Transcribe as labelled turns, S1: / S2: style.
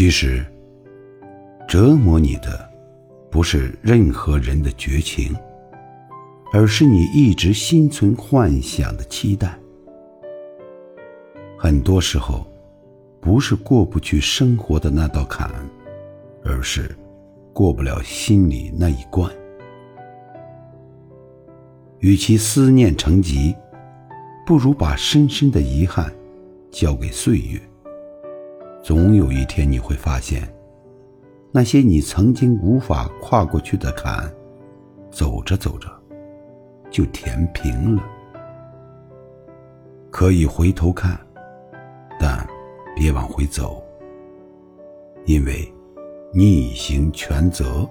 S1: 其实，折磨你的不是任何人的绝情，而是你一直心存幻想的期待。很多时候，不是过不去生活的那道坎，而是过不了心里那一关。与其思念成疾，不如把深深的遗憾交给岁月。总有一天你会发现，那些你曾经无法跨过去的坎，走着走着就填平了。可以回头看。但别往回走，因为逆行全责。